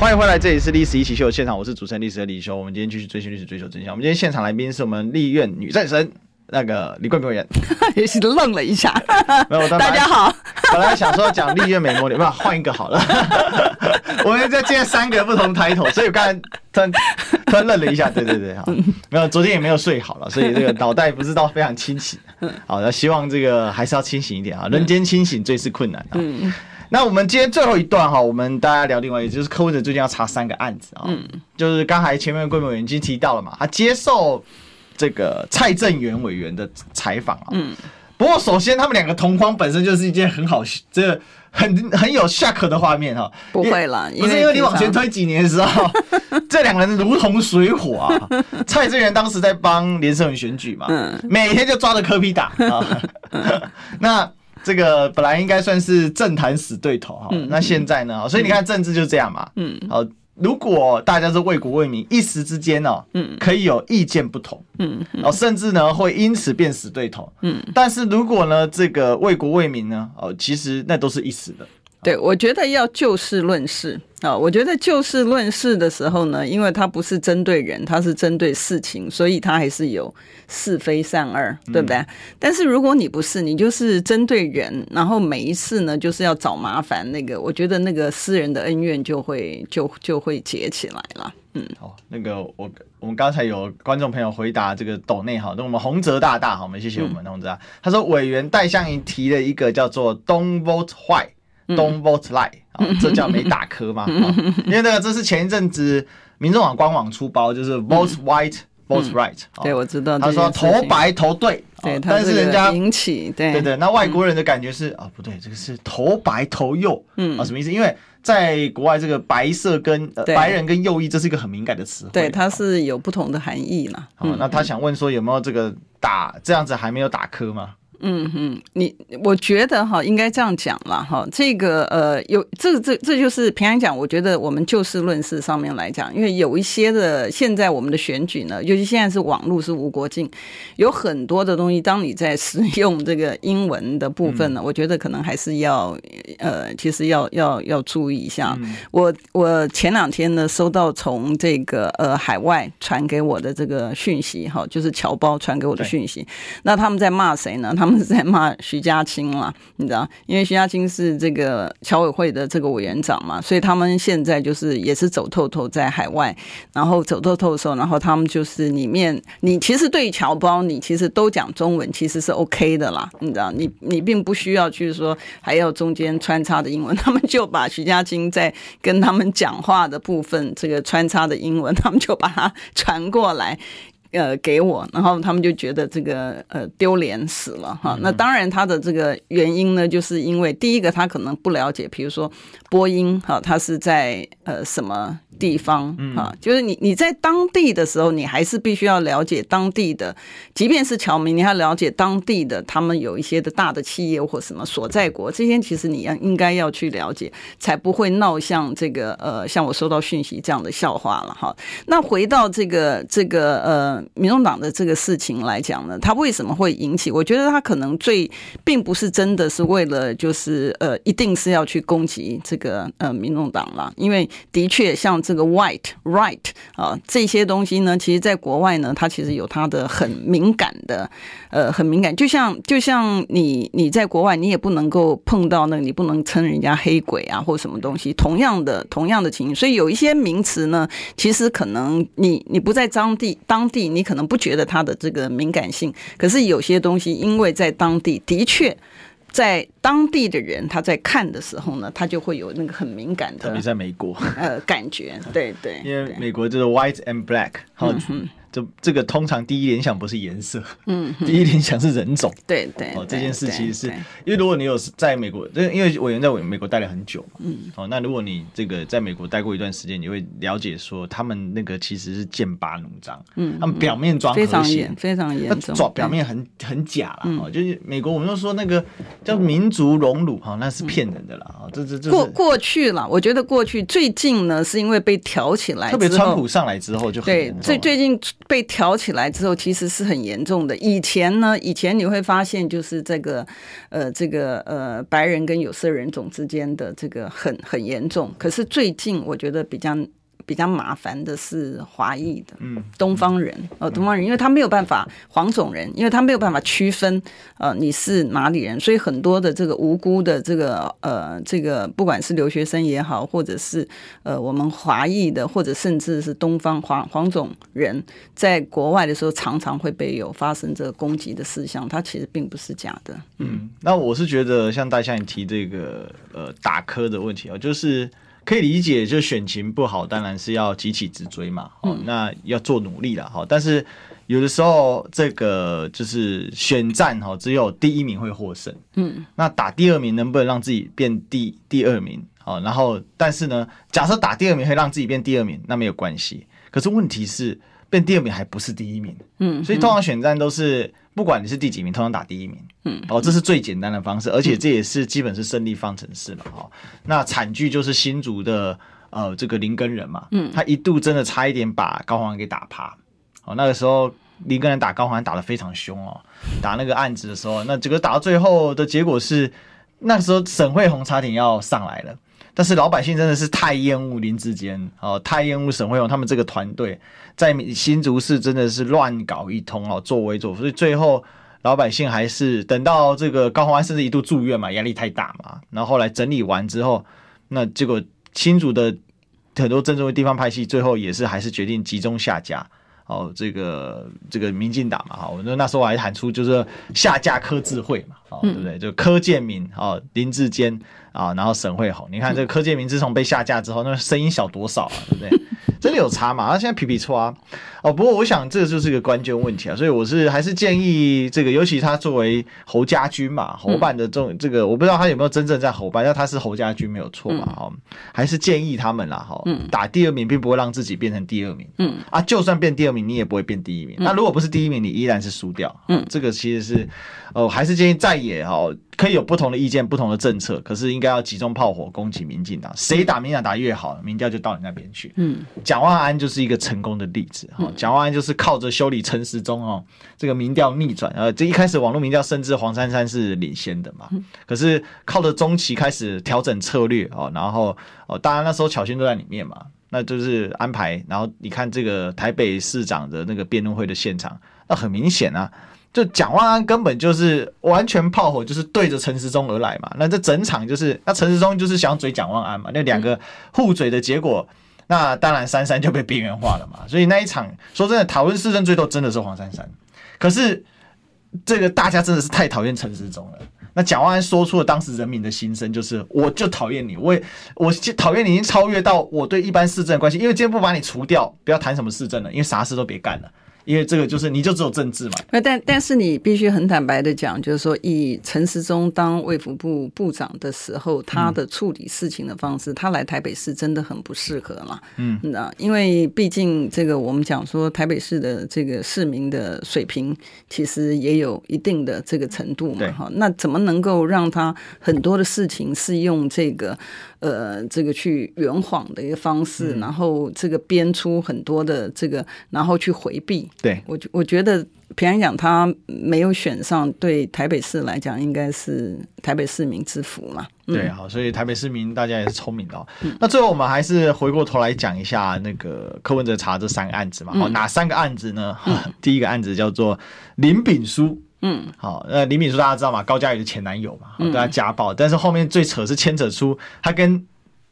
欢迎回来，这里是《历史一起秀》现场，我是主持人历史的李修。我们今天继续追寻历史，追求真相。我们今天现场来宾是我们立院女战神。那个李冠平委员也是愣了一下，没有，大家好。本来想说讲立院美魔女，不，换一个好了。我们在见三个不同抬头，所以我刚才突然突然愣了一下。对对对，好，没有，昨天也没有睡好了，所以这个脑袋不知道非常清醒。好，那希望这个还是要清醒一点啊，人间清醒最是困难啊。那我们今天最后一段哈，我们大家聊另外一个，就是柯文哲最近要查三个案子啊，就是刚才前面贵美委员已经提到了嘛，他接受。这个蔡正元委员的采访啊，嗯，不过首先他们两个同框本身就是一件很好，这个很很有 shock 的画面哈，不会啦，不是因为你往前推几年的时候，这两个人如同水火啊。蔡正元当时在帮连胜文选举嘛，嗯，每天就抓着柯皮打啊，那这个本来应该算是政坛死对头哈，那现在呢，所以你看政治就是这样嘛，嗯，好。如果大家是为国为民，一时之间哦，嗯，可以有意见不同，嗯，哦，甚至呢会因此变死对头，嗯，但是如果呢这个为国为民呢，哦，其实那都是一时的。对，我觉得要就事论事啊。我觉得就事论事的时候呢，因为它不是针对人，它是针对事情，所以它还是有是非善恶，对不对？嗯、但是如果你不是，你就是针对人，然后每一次呢就是要找麻烦，那个我觉得那个私人的恩怨就会就就会结起来了。嗯，好，那个我我们刚才有观众朋友回答这个斗内好，那我们洪泽大大好，我们谢谢我们洪泽、嗯、他说委员戴相莹提了一个叫做 “Don't vote white”。Don't vote lie，这叫没打磕吗？因为那个这是前一阵子民众党官网出包，就是 vote white, vote right。对，我知道。他说投白投对，对，但是人家引起对对对，那外国人的感觉是啊，不对，这个是投白投右，嗯啊，什么意思？因为在国外，这个白色跟白人跟右翼，这是一个很敏感的词汇，对，它是有不同的含义嘛。好，那他想问说有没有这个打这样子还没有打磕吗？嗯嗯，你我觉得哈，应该这样讲了哈。这个呃，有这这这就是平常讲，我觉得我们就事论事上面来讲，因为有一些的现在我们的选举呢，尤其现在是网络是无国境，有很多的东西，当你在使用这个英文的部分呢，嗯、我觉得可能还是要呃，其实要要要注意一下。嗯、我我前两天呢收到从这个呃海外传给我的这个讯息哈，就是侨胞传给我的讯息，那他们在骂谁呢？他们他们是在骂徐家清了，你知道？因为徐家清是这个侨委会的这个委员长嘛，所以他们现在就是也是走透透在海外，然后走透透的时候，然后他们就是里面，你其实对侨胞，你其实都讲中文，其实是 OK 的啦，你知道？你你并不需要去说还要中间穿插的英文，他们就把徐家清在跟他们讲话的部分，这个穿插的英文，他们就把它传过来。呃，给我，然后他们就觉得这个呃丢脸死了哈。那当然，他的这个原因呢，就是因为第一个他可能不了解，比如说播音哈，他是在呃什么。地方哈，就是你你在当地的时候，你还是必须要了解当地的，即便是侨民，你要了解当地的，他们有一些的大的企业或什么所在国，这些其实你要应该要去了解，才不会闹像这个呃，像我收到讯息这样的笑话了哈。那回到这个这个呃，民众党的这个事情来讲呢，他为什么会引起？我觉得他可能最并不是真的是为了就是呃，一定是要去攻击这个呃民众党了，因为的确像。这个 white right 啊，这些东西呢，其实在国外呢，它其实有它的很敏感的，呃，很敏感。就像就像你你在国外，你也不能够碰到那个，你不能称人家黑鬼啊，或什么东西。同样的同样的情形，所以有一些名词呢，其实可能你你不在当地当地，你可能不觉得它的这个敏感性。可是有些东西，因为在当地的确。在当地的人，他在看的时候呢，他就会有那个很敏感的，特别在美国，呃，感觉，对对，因为美国就是 white and black，好，这这个通常第一联想不是颜色，嗯，第一联想是人种，对对。哦，这件事其实是因为如果你有在美国，因为委员在美国待了很久嘛，嗯，哦，那如果你这个在美国待过一段时间，你会了解说他们那个其实是剑拔弩张，嗯，他们表面装非常严，非常严重，表面很很假了，哦，就是美国我们都说那个叫民族荣辱，哈，那是骗人的啦，啊，这这这过过去了，我觉得过去最近呢是因为被挑起来，特别川普上来之后就很对，最最近。被挑起来之后，其实是很严重的。以前呢，以前你会发现，就是这个，呃，这个呃，白人跟有色人种之间的这个很很严重。可是最近，我觉得比较。比较麻烦的是华裔的，嗯，东方人，呃，东方人，因为他没有办法黄种人，因为他没有办法区分，呃，你是哪里人，所以很多的这个无辜的这个，呃，这个不管是留学生也好，或者是呃我们华裔的，或者甚至是东方黄黄种人，在国外的时候，常常会被有发生这个攻击的事项，它其实并不是假的。嗯，那我是觉得像大象你提这个呃打科的问题啊，就是。可以理解，就选情不好，当然是要急起直追嘛。哦，那要做努力了哈。但是有的时候，这个就是选战哈，只有第一名会获胜。嗯，那打第二名能不能让自己变第第二名？好，然后但是呢，假设打第二名会让自己变第二名，那没有关系。可是问题是。变第二名还不是第一名，嗯，所以通常选战都是不管你是第几名，通常打第一名，嗯，哦，这是最简单的方式，而且这也是基本是胜利方程式嘛哈。那惨剧就是新竹的呃这个林根人嘛，嗯，他一度真的差一点把高虹安给打趴，哦，那个时候林根人打高虹安打得非常凶哦，打那个案子的时候，那这个打到最后的结果是，那时候沈慧红差点要上来了。但是老百姓真的是太厌恶林志坚哦，太厌恶沈惠荣他们这个团队，在新竹市真的是乱搞一通哦，作威作福，所以最后老百姓还是等到这个高虹安甚至一度住院嘛，压力太大嘛，然后后来整理完之后，那结果新竹的很多政治的地方派系最后也是还是决定集中下架哦，这个这个民进党嘛，哈，我那那时候我还喊出就是下架柯智慧嘛，哦，对不对？就柯建铭哦，林志坚。啊，然后沈慧红，你看这个柯建明自从被下架之后，那声音小多少啊，对不对？真的有差嘛？他现在皮皮剉啊。哦，不过我想这个就是一个关键问题啊，所以我是还是建议这个，尤其他作为侯家军嘛，侯办的这种这个，我不知道他有没有真正在侯办，但他是侯家军没有错嘛，哈，还是建议他们啦，哈，打第二名并不会让自己变成第二名，嗯啊，就算变第二名，你也不会变第一名。那如果不是第一名，你依然是输掉，嗯，这个其实是，哦，还是建议在野哦。可以有不同的意见、不同的政策，可是应该要集中炮火攻击民进党。谁打民进党打越好，民调就到你那边去。嗯，蒋万安就是一个成功的例子哈。蒋万安就是靠着修理陈时中哦，这个民调逆转。呃，这一开始网络民调甚至黄珊珊是领先的嘛，可是靠着中期开始调整策略哦，然后哦，当然那时候巧心都在里面嘛，那就是安排。然后你看这个台北市长的那个辩论会的现场，那很明显啊。就蒋万安根本就是完全炮火，就是对着陈时中而来嘛。那这整场就是，那陈时中就是想嘴蒋万安嘛。那两个互嘴的结果，那当然珊珊就被边缘化了嘛。所以那一场说真的，讨论市政最多真的是黄珊珊。可是这个大家真的是太讨厌陈时中了。那蒋万安说出了当时人民的心声，就是我就讨厌你，我也我讨厌你已经超越到我对一般市政的关系，因为今天不把你除掉，不要谈什么市政了，因为啥事都别干了。因为这个就是你就只有政治嘛。但但是你必须很坦白的讲，就是说以陈时中当卫福部部长的时候，他的处理事情的方式，他来台北市真的很不适合嘛。嗯，那因为毕竟这个我们讲说台北市的这个市民的水平，其实也有一定的这个程度嘛。哈，那怎么能够让他很多的事情是用这个？呃，这个去圆谎的一个方式，嗯、然后这个编出很多的这个，然后去回避。对我，我觉得平安讲他没有选上，对台北市来讲，应该是台北市民之福嘛。嗯、对，好，所以台北市民大家也是聪明的哦。嗯、那最后我们还是回过头来讲一下那个柯文哲查这三个案子嘛。好、嗯，哪三个案子呢？嗯、第一个案子叫做林炳书。嗯，好，那李敏珠大家知道吗？高佳瑜的前男友嘛，对他家暴，嗯、但是后面最扯是牵扯出他跟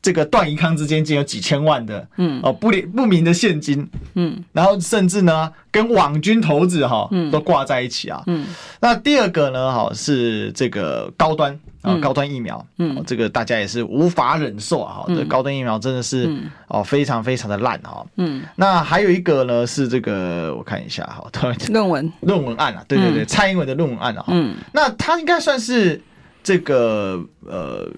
这个段宜康之间竟有几千万的，嗯，哦，不不明的现金，嗯，然后甚至呢，跟网军头子哈，都挂在一起啊，嗯，那第二个呢，哈，是这个高端啊，高端疫苗，嗯，这个大家也是无法忍受啊，哈，这高端疫苗真的是哦，非常非常的烂哈，嗯，那还有一个呢是这个，我看一下哈，论文。论文案啊，对对对，蔡英文的论文案啊，嗯，那他应该算是这个呃。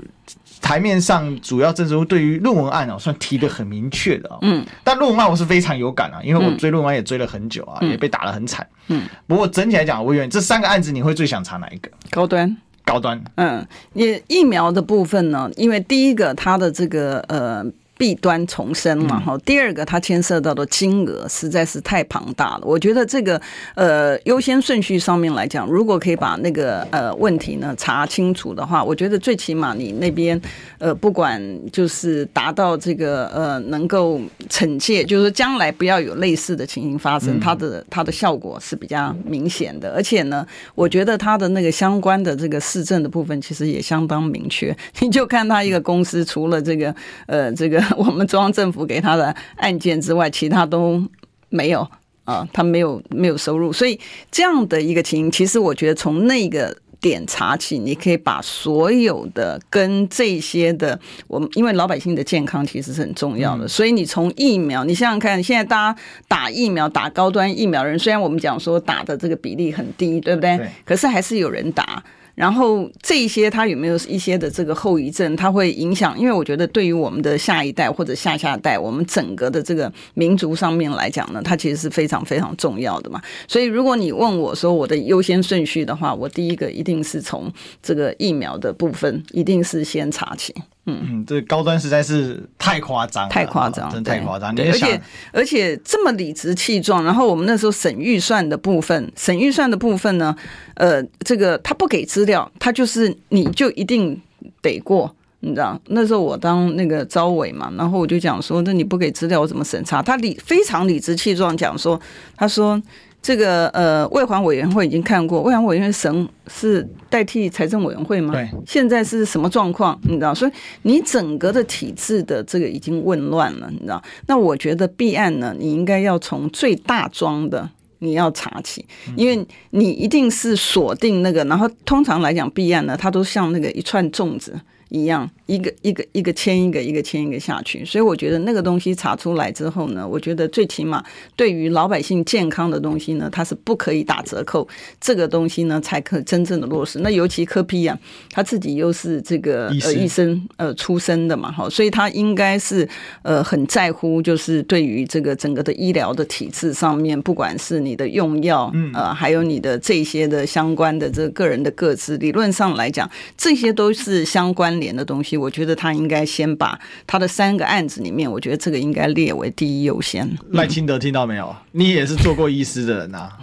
台面上主要政治对于论文案哦，算提的很明确的啊。嗯，但论文案我是非常有感啊，因为我追论文案也追了很久啊，也被打得很惨。嗯，不过整体来讲，我愿这三个案子你会最想查哪一个？高端，高端。嗯，也疫苗的部分呢，因为第一个它的这个呃。弊端丛生嘛，哈。第二个，它牵涉到的金额实在是太庞大了。我觉得这个呃优先顺序上面来讲，如果可以把那个呃问题呢查清楚的话，我觉得最起码你那边呃不管就是达到这个呃能够惩戒，就是将来不要有类似的情形发生，它的它的效果是比较明显的。而且呢，我觉得它的那个相关的这个市政的部分其实也相当明确。你就看它一个公司除了这个呃这个。我们中央政府给他的案件之外，其他都没有啊，他没有没有收入，所以这样的一个情形，其实我觉得从那个点查起，你可以把所有的跟这些的，我们因为老百姓的健康其实是很重要的，所以你从疫苗，你想想看，现在大家打疫苗打高端疫苗人，虽然我们讲说打的这个比例很低，对不对？对。可是还是有人打。然后这一些它有没有一些的这个后遗症？它会影响，因为我觉得对于我们的下一代或者下下代，我们整个的这个民族上面来讲呢，它其实是非常非常重要的嘛。所以如果你问我说我的优先顺序的话，我第一个一定是从这个疫苗的部分，一定是先查起。嗯，这高端实在是太夸张，太夸张，真太夸张。而且而且这么理直气壮，然后我们那时候审预算的部分，审预算的部分呢，呃，这个他不给资料，他就是你就一定得过，你知道？那时候我当那个招委嘛，然后我就讲说，那你不给资料，我怎么审查？他理非常理直气壮讲说，他说。这个呃，外环委员会已经看过，外环委员会神是代替财政委员会吗？对，现在是什么状况？你知道，所以你整个的体制的这个已经混乱了，你知道？那我觉得弊案呢，你应该要从最大桩的你要查起，因为你一定是锁定那个，然后通常来讲弊案呢，它都像那个一串粽子。一样，一个一个一个签一个，一个签一个下去。所以我觉得那个东西查出来之后呢，我觉得最起码对于老百姓健康的东西呢，它是不可以打折扣。这个东西呢，才可真正的落实。那尤其柯 P 啊，他自己又是这个呃医生呃出身的嘛，哈，所以他应该是呃很在乎，就是对于这个整个的医疗的体制上面，不管是你的用药，呃，还有你的这些的相关的这个个人的个资，理论上来讲，这些都是相关。联的东西，我觉得他应该先把他的三个案子里面，我觉得这个应该列为第一优先。赖清德听到没有？你也是做过医师的人呐、啊，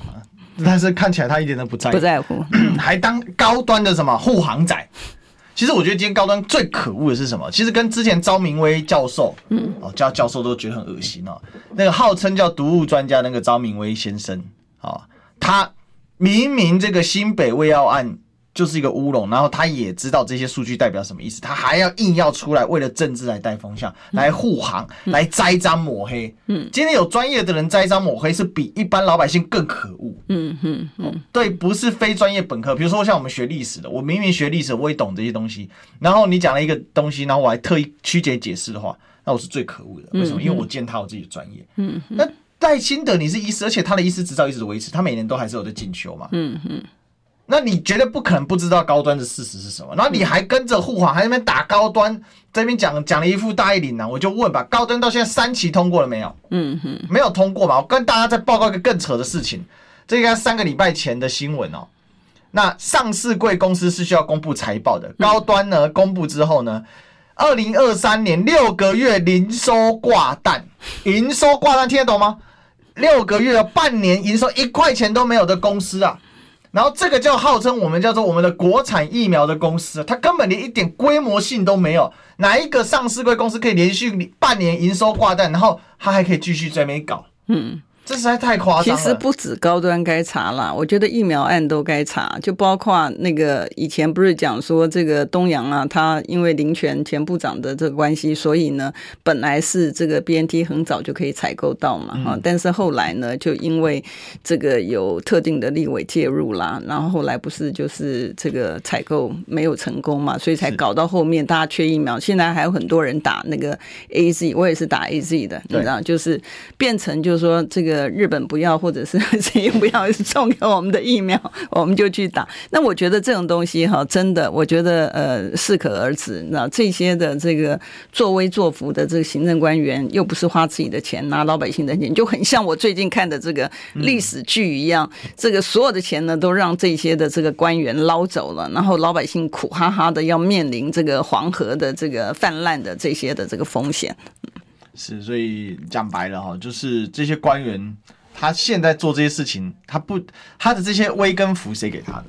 但是看起来他一点都不在乎，不在乎，还当高端的什么护航仔。其实我觉得今天高端最可恶的是什么？其实跟之前招明威教授，嗯，哦叫教授都觉得很恶心哦。那个号称叫毒物专家那个招明威先生，啊，他明明这个新北卫药案。就是一个乌龙，然后他也知道这些数据代表什么意思，他还要硬要出来为了政治来带风向，来护航，来栽赃抹黑。嗯，今天有专业的人栽赃抹黑，是比一般老百姓更可恶。嗯嗯嗯，对，不是非专业本科，比如说像我们学历史的，我明明学历史，我也懂这些东西，然后你讲了一个东西，然后我还特意曲解解释的话，那我是最可恶的。为什么？因为我践踏我自己的专业。嗯，那赖清德你是医师，而且他的医师执照一直维持，他每年都还是有在进修嘛。嗯嗯。那你绝对不可能不知道高端的事实是什么，然后你还跟着护航，还在那边打高端，在那边讲讲了一副大义凛然。我就问吧，高端到现在三期通过了没有？嗯哼，没有通过嘛。我跟大家再报告一个更扯的事情，这应该三个礼拜前的新闻哦。那上市贵公司是需要公布财报的，高端呢公布之后呢，二零二三年六个月营收挂蛋，营收挂蛋听得懂吗？六个月半年营收一块钱都没有的公司啊。然后这个叫号称我们叫做我们的国产疫苗的公司，它根本连一点规模性都没有。哪一个上市贵公司可以连续半年营收挂蛋，然后它还可以继续在那边搞？嗯，这实在太夸张了。其实不止高端该查啦，我觉得疫苗案都该查，就包括那个以前不是讲说这个东阳啊，他因为林权前部长的这个关系，所以呢，本来是这个 BNT 很早就可以采购到嘛，哈、嗯，但是后来呢，就因为这个有特定的立委介入啦，然后后来不是就是这个采购没有成功嘛，所以才搞到后面大家缺疫苗，现在还有很多人打那个 AZ，我也是打 AZ 的，你知道，就是变成就是说这个。日本不要，或者是 谁不要送给我们的疫苗，我们就去打。那我觉得这种东西哈，真的，我觉得呃适可而止。那这些的这个作威作福的这个行政官员，又不是花自己的钱，拿老百姓的钱，就很像我最近看的这个历史剧一样。这个所有的钱呢，都让这些的这个官员捞走了，然后老百姓苦哈哈的要面临这个黄河的这个泛滥的这些的这个风险。是，所以讲白了哈，就是这些官员，他现在做这些事情，他不，他的这些威跟福谁给他的？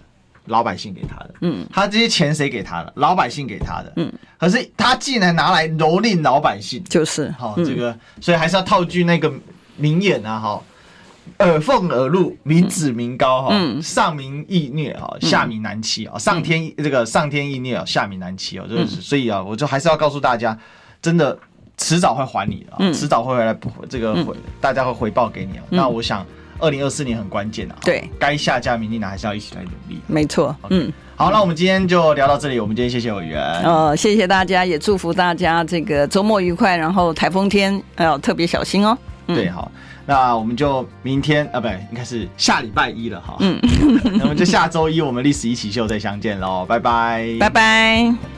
老百姓给他的。嗯，他这些钱谁给他的？老百姓给他的。嗯，可是他竟然拿来蹂躏老百姓，就是哈，这个，所以还是要套句那个名言啊，哈，耳奉耳禄，民脂民膏哈，上民易虐啊，下民难欺啊，上天这个上天易虐啊，下民难欺啊，就是所以啊，我就还是要告诉大家，真的。迟早会还你的，嗯，迟早会回来补这个回，大家会回报给你啊。那我想，二零二四年很关键啊，对，该下架民进党还是要一起来努力。没错，嗯，好，那我们今天就聊到这里。我们今天谢谢委员，哦，谢谢大家，也祝福大家这个周末愉快，然后台风天要特别小心哦。对，好，那我们就明天啊，不对，应该是下礼拜一了哈。嗯，那我们就下周一我们历史一起秀再相见喽，拜拜，拜拜。